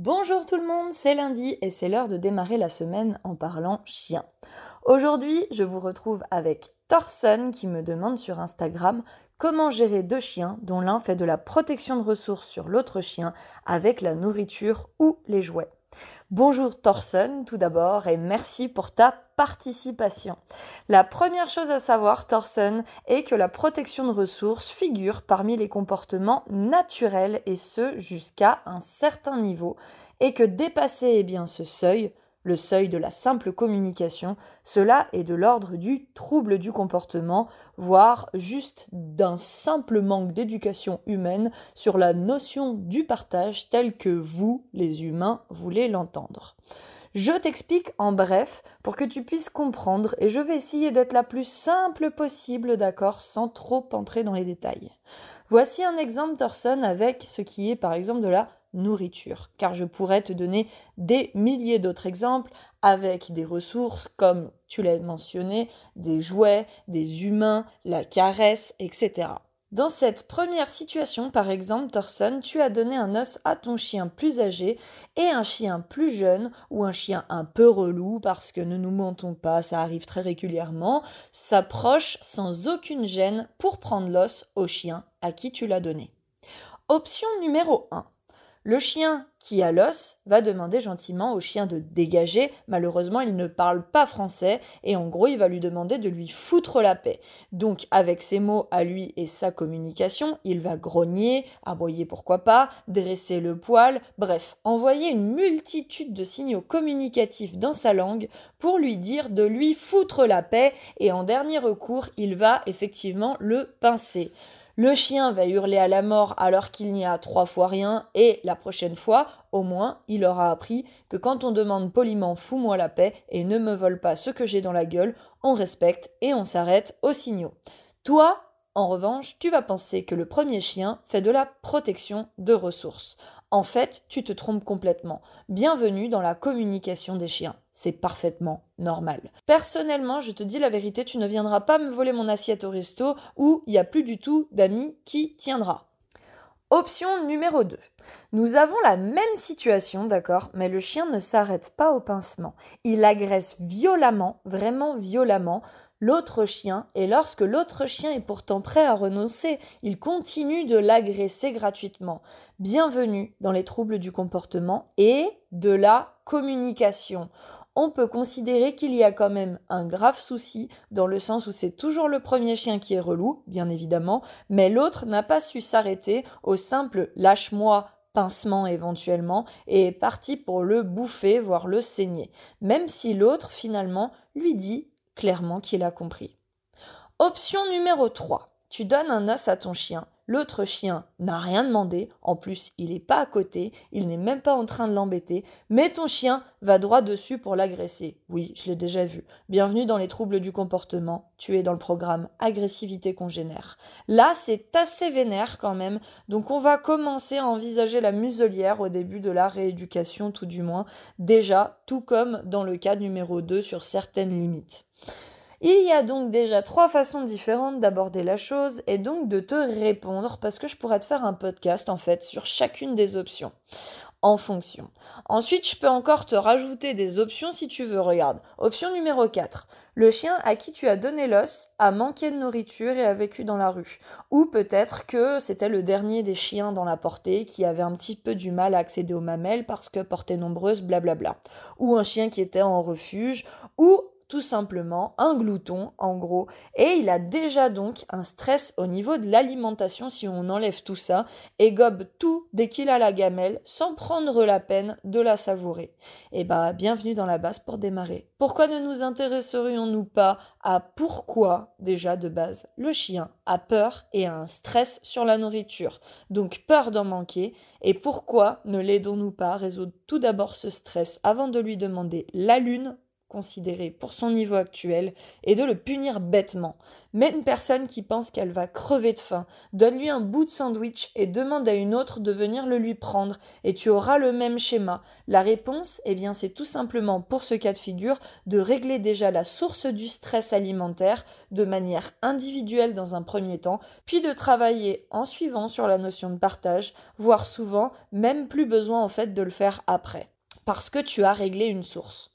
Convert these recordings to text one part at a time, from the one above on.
Bonjour tout le monde, c'est lundi et c'est l'heure de démarrer la semaine en parlant chien. Aujourd'hui, je vous retrouve avec Thorson qui me demande sur Instagram comment gérer deux chiens dont l'un fait de la protection de ressources sur l'autre chien avec la nourriture ou les jouets. Bonjour Thorson tout d'abord et merci pour ta participation. La première chose à savoir, Thorson, est que la protection de ressources figure parmi les comportements naturels et ce jusqu'à un certain niveau et que dépasser eh bien, ce seuil le seuil de la simple communication, cela est de l'ordre du trouble du comportement, voire juste d'un simple manque d'éducation humaine sur la notion du partage tel que vous, les humains, voulez l'entendre. Je t'explique en bref pour que tu puisses comprendre et je vais essayer d'être la plus simple possible, d'accord, sans trop entrer dans les détails. Voici un exemple Thorson avec ce qui est par exemple de la nourriture, car je pourrais te donner des milliers d'autres exemples avec des ressources comme tu l'as mentionné, des jouets, des humains, la caresse, etc. Dans cette première situation, par exemple, Thorson, tu as donné un os à ton chien plus âgé et un chien plus jeune ou un chien un peu relou, parce que ne nous mentons pas, ça arrive très régulièrement, s'approche sans aucune gêne pour prendre l'os au chien à qui tu l'as donné. Option numéro 1. Le chien qui a l'os va demander gentiment au chien de dégager. Malheureusement, il ne parle pas français et en gros, il va lui demander de lui foutre la paix. Donc, avec ses mots à lui et sa communication, il va grogner, aboyer pourquoi pas, dresser le poil, bref, envoyer une multitude de signaux communicatifs dans sa langue pour lui dire de lui foutre la paix et en dernier recours, il va effectivement le pincer. Le chien va hurler à la mort alors qu'il n'y a trois fois rien, et la prochaine fois, au moins, il aura appris que quand on demande poliment fous-moi la paix et ne me vole pas ce que j'ai dans la gueule, on respecte et on s'arrête aux signaux. Toi, en revanche, tu vas penser que le premier chien fait de la protection de ressources. En fait, tu te trompes complètement. Bienvenue dans la communication des chiens. C'est parfaitement normal. Personnellement, je te dis la vérité, tu ne viendras pas me voler mon assiette au resto où il n'y a plus du tout d'amis qui tiendra. Option numéro 2. Nous avons la même situation, d'accord, mais le chien ne s'arrête pas au pincement. Il agresse violemment, vraiment violemment, l'autre chien, et lorsque l'autre chien est pourtant prêt à renoncer, il continue de l'agresser gratuitement. Bienvenue dans les troubles du comportement et de la communication. On peut considérer qu'il y a quand même un grave souci, dans le sens où c'est toujours le premier chien qui est relou, bien évidemment, mais l'autre n'a pas su s'arrêter au simple lâche-moi pincement éventuellement, et est parti pour le bouffer, voire le saigner, même si l'autre finalement lui dit clairement qu'il a compris. Option numéro 3. Tu donnes un os à ton chien. L'autre chien n'a rien demandé, en plus il n'est pas à côté, il n'est même pas en train de l'embêter, mais ton chien va droit dessus pour l'agresser. Oui, je l'ai déjà vu. Bienvenue dans les troubles du comportement, tu es dans le programme agressivité congénère. Là, c'est assez vénère quand même, donc on va commencer à envisager la muselière au début de la rééducation tout du moins, déjà, tout comme dans le cas numéro 2 sur certaines limites. Il y a donc déjà trois façons différentes d'aborder la chose et donc de te répondre parce que je pourrais te faire un podcast en fait sur chacune des options en fonction. Ensuite, je peux encore te rajouter des options si tu veux. Regarde. Option numéro 4. Le chien à qui tu as donné l'os a manqué de nourriture et a vécu dans la rue. Ou peut-être que c'était le dernier des chiens dans la portée qui avait un petit peu du mal à accéder aux mamelles parce que portée nombreuse, blablabla. Ou un chien qui était en refuge. Ou tout simplement un glouton en gros et il a déjà donc un stress au niveau de l'alimentation si on enlève tout ça et gobe tout dès qu'il a la gamelle sans prendre la peine de la savourer. Et eh bah bienvenue dans la base pour démarrer. Pourquoi ne nous intéresserions-nous pas à pourquoi déjà de base le chien a peur et a un stress sur la nourriture, donc peur d'en manquer et pourquoi ne l'aidons-nous pas à résoudre tout d'abord ce stress avant de lui demander la lune considéré pour son niveau actuel et de le punir bêtement. Une personne qui pense qu'elle va crever de faim, donne-lui un bout de sandwich et demande à une autre de venir le lui prendre et tu auras le même schéma. La réponse, eh bien, c'est tout simplement pour ce cas de figure de régler déjà la source du stress alimentaire de manière individuelle dans un premier temps, puis de travailler en suivant sur la notion de partage, voire souvent même plus besoin en fait de le faire après parce que tu as réglé une source.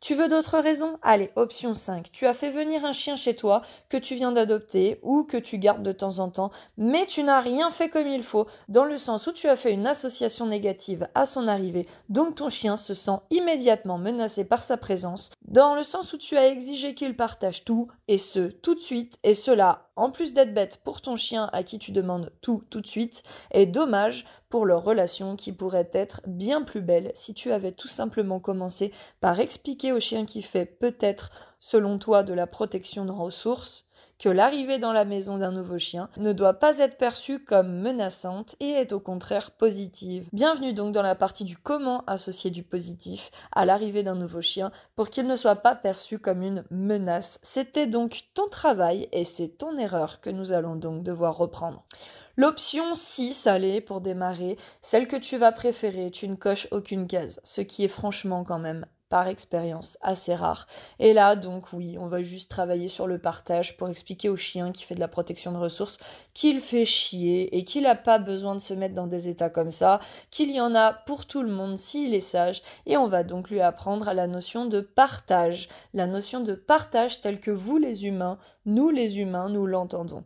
Tu veux d'autres raisons? Allez, option 5. Tu as fait venir un chien chez toi que tu viens d'adopter ou que tu gardes de temps en temps, mais tu n'as rien fait comme il faut, dans le sens où tu as fait une association négative à son arrivée, donc ton chien se sent immédiatement menacé par sa présence, dans le sens où tu as exigé qu'il partage tout, et ce, tout de suite, et cela en plus d'être bête pour ton chien à qui tu demandes tout tout de suite, est dommage pour leur relation qui pourrait être bien plus belle si tu avais tout simplement commencé par expliquer au chien qui fait peut-être, selon toi, de la protection de ressources, que l'arrivée dans la maison d'un nouveau chien ne doit pas être perçue comme menaçante et est au contraire positive. Bienvenue donc dans la partie du comment associer du positif à l'arrivée d'un nouveau chien pour qu'il ne soit pas perçu comme une menace. C'était donc ton travail et c'est ton erreur que nous allons donc devoir reprendre. L'option 6, allez, pour démarrer, celle que tu vas préférer, tu ne coches aucune case, ce qui est franchement quand même par expérience assez rare. Et là, donc oui, on va juste travailler sur le partage pour expliquer au chien qui fait de la protection de ressources qu'il fait chier et qu'il n'a pas besoin de se mettre dans des états comme ça, qu'il y en a pour tout le monde s'il est sage. Et on va donc lui apprendre la notion de partage, la notion de partage telle que vous les humains, nous les humains, nous l'entendons.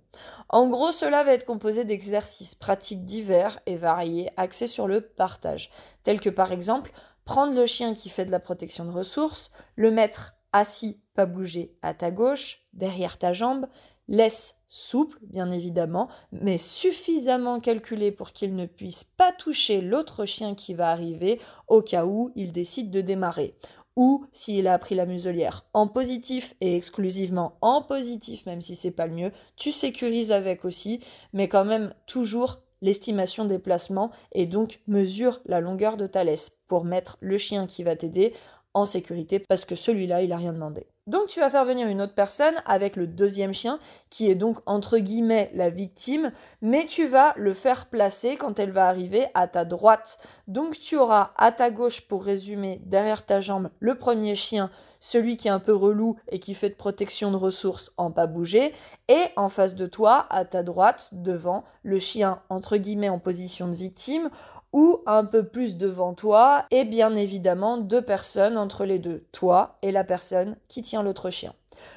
En gros, cela va être composé d'exercices pratiques divers et variés axés sur le partage, tels que par exemple prendre le chien qui fait de la protection de ressources, le mettre assis, pas bouger, à ta gauche, derrière ta jambe, laisse souple, bien évidemment, mais suffisamment calculé pour qu'il ne puisse pas toucher l'autre chien qui va arriver au cas où il décide de démarrer. Ou s'il a pris la muselière en positif et exclusivement en positif, même si c'est pas le mieux, tu sécurises avec aussi, mais quand même toujours l'estimation des placements et donc mesure la longueur de ta pour mettre le chien qui va t'aider en sécurité parce que celui-là, il n'a rien demandé. Donc tu vas faire venir une autre personne avec le deuxième chien qui est donc entre guillemets la victime, mais tu vas le faire placer quand elle va arriver à ta droite. Donc tu auras à ta gauche pour résumer derrière ta jambe le premier chien, celui qui est un peu relou et qui fait de protection de ressources en pas bouger, et en face de toi à ta droite devant le chien entre guillemets en position de victime ou un peu plus devant toi, et bien évidemment deux personnes entre les deux, toi et la personne qui l'autre chien.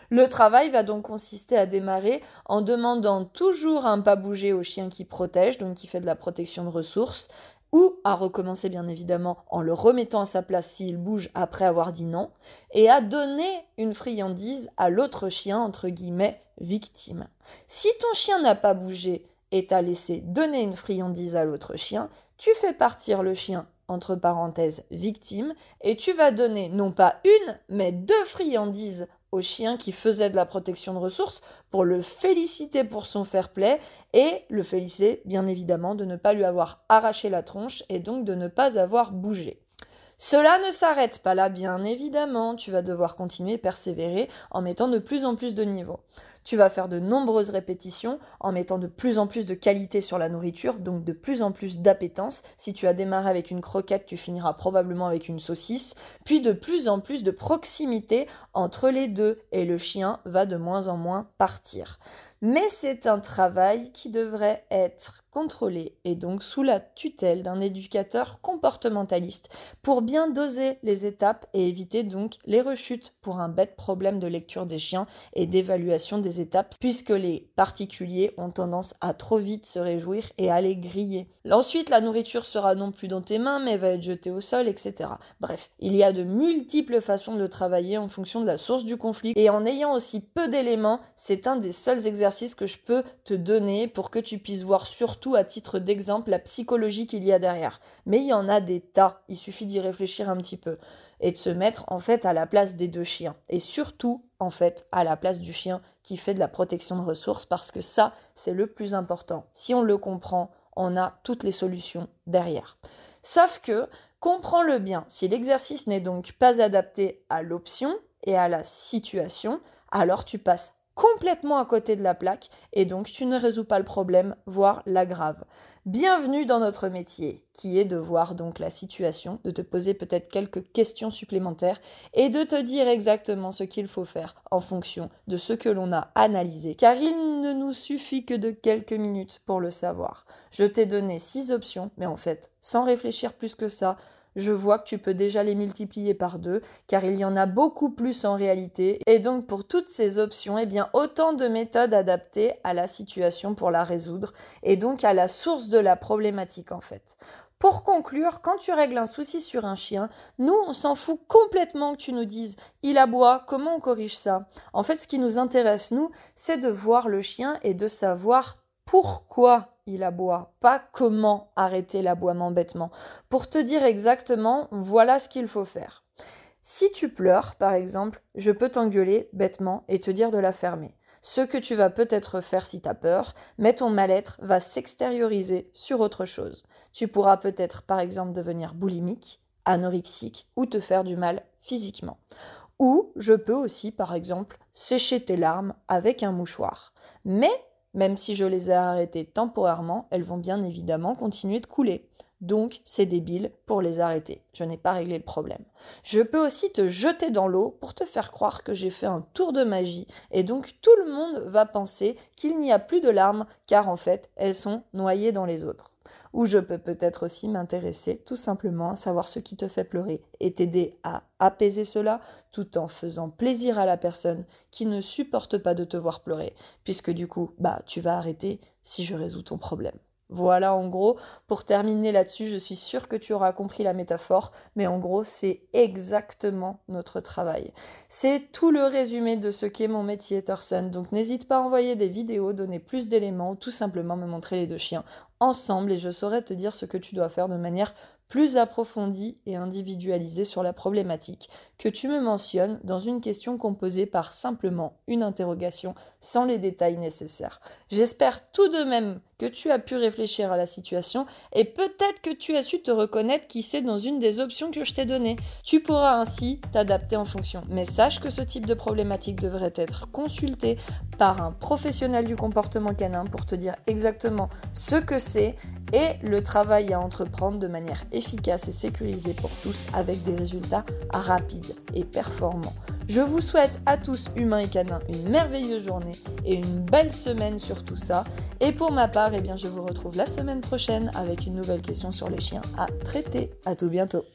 Le travail va donc consister à démarrer en demandant toujours un pas bouger au chien qui protège, donc qui fait de la protection de ressources, ou à recommencer bien évidemment en le remettant à sa place s'il bouge après avoir dit non, et à donner une friandise à l'autre chien, entre guillemets, victime. Si ton chien n'a pas bougé et t'a laissé donner une friandise à l'autre chien, tu fais partir le chien entre parenthèses victime et tu vas donner non pas une mais deux friandises au chien qui faisait de la protection de ressources pour le féliciter pour son fair play et le féliciter bien évidemment de ne pas lui avoir arraché la tronche et donc de ne pas avoir bougé. Cela ne s'arrête pas là, bien évidemment, tu vas devoir continuer, persévérer en mettant de plus en plus de niveaux. Tu vas faire de nombreuses répétitions en mettant de plus en plus de qualité sur la nourriture, donc de plus en plus d'appétence. Si tu as démarré avec une croquette, tu finiras probablement avec une saucisse, puis de plus en plus de proximité entre les deux et le chien va de moins en moins partir. Mais c'est un travail qui devrait être contrôlé et donc sous la tutelle d'un éducateur comportementaliste pour bien doser les étapes et éviter donc les rechutes pour un bête problème de lecture des chiens et d'évaluation des étapes puisque les particuliers ont tendance à trop vite se réjouir et à les griller. Ensuite, la nourriture sera non plus dans tes mains mais va être jetée au sol, etc. Bref, il y a de multiples façons de travailler en fonction de la source du conflit et en ayant aussi peu d'éléments, c'est un des seuls exercices que je peux te donner pour que tu puisses voir surtout à titre d'exemple la psychologie qu'il y a derrière. Mais il y en a des tas, il suffit d'y réfléchir un petit peu et de se mettre en fait à la place des deux chiens et surtout en fait à la place du chien qui fait de la protection de ressources parce que ça c'est le plus important. Si on le comprend, on a toutes les solutions derrière. Sauf que comprends-le bien, si l'exercice n'est donc pas adapté à l'option et à la situation, alors tu passes complètement à côté de la plaque et donc tu ne résous pas le problème, voire l'aggrave. Bienvenue dans notre métier, qui est de voir donc la situation, de te poser peut-être quelques questions supplémentaires et de te dire exactement ce qu'il faut faire en fonction de ce que l'on a analysé, car il ne nous suffit que de quelques minutes pour le savoir. Je t'ai donné six options, mais en fait, sans réfléchir plus que ça, je vois que tu peux déjà les multiplier par deux, car il y en a beaucoup plus en réalité. Et donc pour toutes ces options, eh bien autant de méthodes adaptées à la situation pour la résoudre, et donc à la source de la problématique en fait. Pour conclure, quand tu règles un souci sur un chien, nous, on s'en fout complètement que tu nous dises il aboie, comment on corrige ça? En fait, ce qui nous intéresse, nous, c'est de voir le chien et de savoir pourquoi il aboie, pas comment arrêter l'aboiement bêtement. Pour te dire exactement, voilà ce qu'il faut faire. Si tu pleures, par exemple, je peux t'engueuler bêtement et te dire de la fermer. Ce que tu vas peut-être faire si tu as peur, mais ton mal-être va s'extérioriser sur autre chose. Tu pourras peut-être par exemple devenir boulimique, anorexique ou te faire du mal physiquement. Ou je peux aussi par exemple sécher tes larmes avec un mouchoir. Mais même si je les ai arrêtées temporairement, elles vont bien évidemment continuer de couler. Donc c'est débile pour les arrêter. Je n'ai pas réglé le problème. Je peux aussi te jeter dans l'eau pour te faire croire que j'ai fait un tour de magie et donc tout le monde va penser qu'il n'y a plus de larmes car en fait elles sont noyées dans les autres ou je peux peut-être aussi m'intéresser tout simplement à savoir ce qui te fait pleurer et t'aider à apaiser cela tout en faisant plaisir à la personne qui ne supporte pas de te voir pleurer, puisque du coup, bah, tu vas arrêter si je résous ton problème. Voilà en gros, pour terminer là-dessus, je suis sûre que tu auras compris la métaphore, mais en gros, c'est exactement notre travail. C'est tout le résumé de ce qu'est mon métier Thorson, donc n'hésite pas à envoyer des vidéos, donner plus d'éléments, ou tout simplement me montrer les deux chiens ensemble et je saurai te dire ce que tu dois faire de manière plus approfondie et individualisée sur la problématique que tu me mentionnes dans une question composée par simplement une interrogation sans les détails nécessaires. J'espère tout de même que tu as pu réfléchir à la situation et peut-être que tu as su te reconnaître qui c'est dans une des options que je t'ai données. Tu pourras ainsi t'adapter en fonction. Mais sache que ce type de problématique devrait être consulté par un professionnel du comportement canin pour te dire exactement ce que c'est et le travail à entreprendre de manière efficace et sécurisée pour tous avec des résultats rapides et performants. Je vous souhaite à tous, humains et canins, une merveilleuse journée et une belle semaine sur tout ça. Et pour ma part, eh bien, je vous retrouve la semaine prochaine avec une nouvelle question sur les chiens à traiter. À tout bientôt.